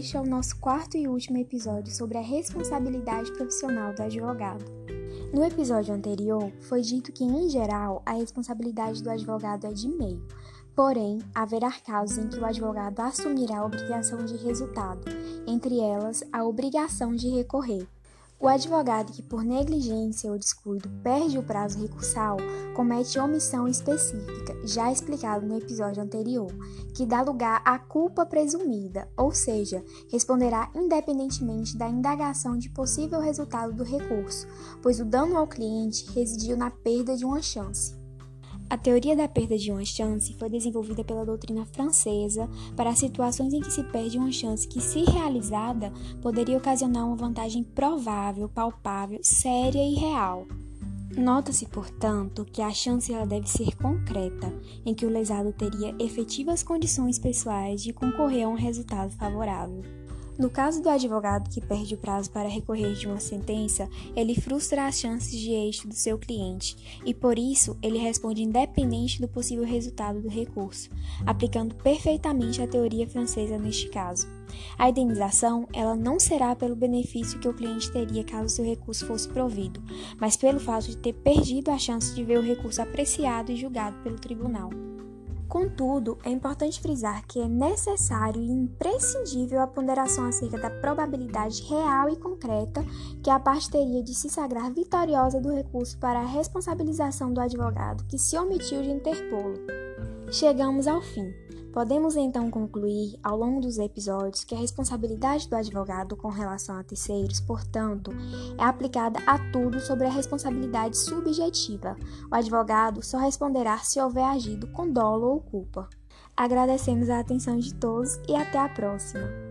este é o nosso quarto e último episódio sobre a responsabilidade profissional do advogado. No episódio anterior, foi dito que, em geral, a responsabilidade do advogado é de meio, porém, haverá casos em que o advogado assumirá a obrigação de resultado, entre elas, a obrigação de recorrer. O advogado que, por negligência ou descuido, perde o prazo recursal comete omissão específica, já explicado no episódio anterior, que dá lugar à culpa presumida, ou seja, responderá independentemente da indagação de possível resultado do recurso, pois o dano ao cliente residiu na perda de uma chance. A teoria da perda de uma chance foi desenvolvida pela doutrina francesa para situações em que se perde uma chance que, se realizada, poderia ocasionar uma vantagem provável, palpável, séria e real. Nota-se, portanto, que a chance ela deve ser concreta, em que o lesado teria efetivas condições pessoais de concorrer a um resultado favorável. No caso do advogado que perde o prazo para recorrer de uma sentença, ele frustra as chances de êxito do seu cliente e, por isso, ele responde independente do possível resultado do recurso, aplicando perfeitamente a teoria francesa neste caso. A indenização, ela não será pelo benefício que o cliente teria caso seu recurso fosse provido, mas pelo fato de ter perdido a chance de ver o recurso apreciado e julgado pelo tribunal. Contudo, é importante frisar que é necessário e imprescindível a ponderação acerca da probabilidade real e concreta que a parte teria de se sagrar vitoriosa do recurso para a responsabilização do advogado que se omitiu de interpô-lo. Chegamos ao fim. Podemos então concluir, ao longo dos episódios, que a responsabilidade do advogado com relação a terceiros, portanto, é aplicada a tudo sobre a responsabilidade subjetiva. O advogado só responderá se houver agido com dolo ou culpa. Agradecemos a atenção de todos e até a próxima!